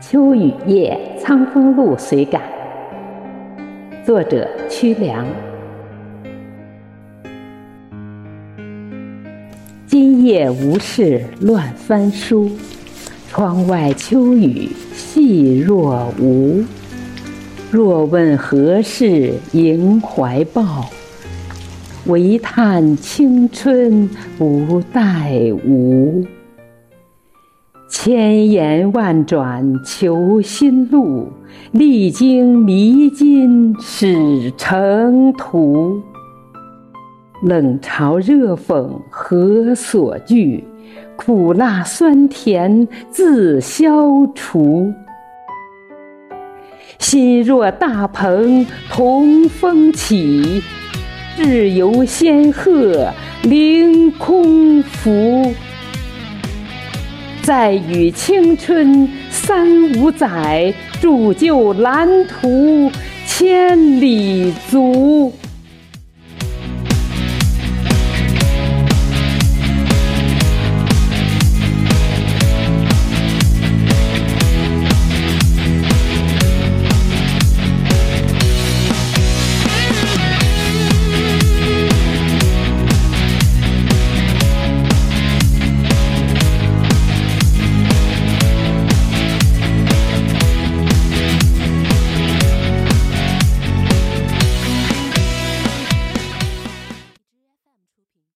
秋雨夜，苍风露随感。作者：屈良。今夜无事乱翻书，窗外秋雨细若无。若问何事萦怀抱，唯叹青春不待无。千言万转求新路，历经迷津始成图。冷嘲热讽何所惧？苦辣酸甜自消除。心若大鹏同风起，志游仙鹤凌空浮。再与青春三五载，铸就蓝图千里足。